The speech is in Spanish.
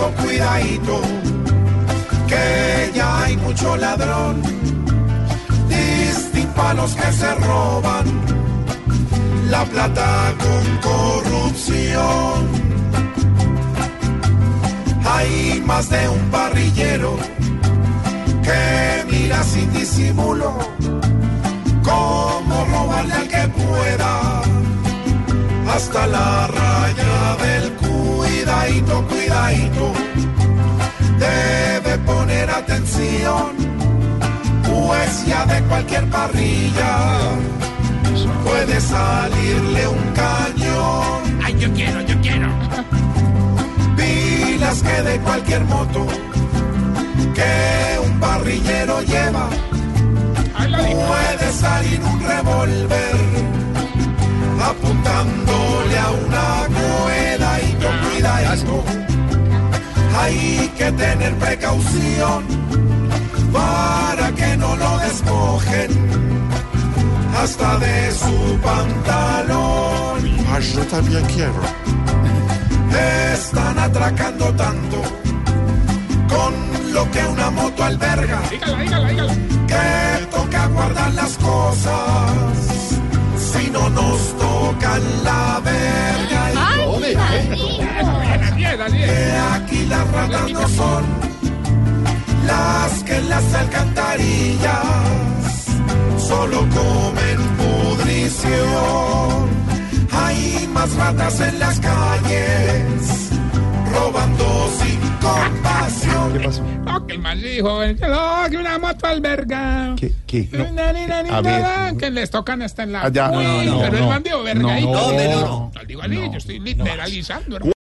Cuidadito, cuidadito, que ya hay mucho ladrón, distinto los que se roban la plata con corrupción. Hay más de un parrillero que mira sin disimulo cómo robarle al que pueda hasta la Debe poner atención, pues ya de cualquier parrilla puede salirle un cañón. Ay, yo quiero, yo quiero. Pilas que de cualquier moto que un parrillero lleva puede salir un revólver que tener precaución para que no lo despojen hasta de su pantalón. Ah, yo también quiero. Están atracando tanto con lo que una moto alberga Dígala, dígala, dígala. que aquí las ratas no son las que en las alcantarillas solo comen pudrición hay más ratas en las calles robando sin compasión ¿Qué pasó? No, que el mal dijo, no, que una moto alberga. ¿Qué? ¿Qué? No. Na, ni, na, ni, A na, ver. na, que les tocan hasta en la. Ah, ya. Uy, No, no, pero el no. man dijo verga. No, no, no. Digo, yo estoy literalizando, hermano.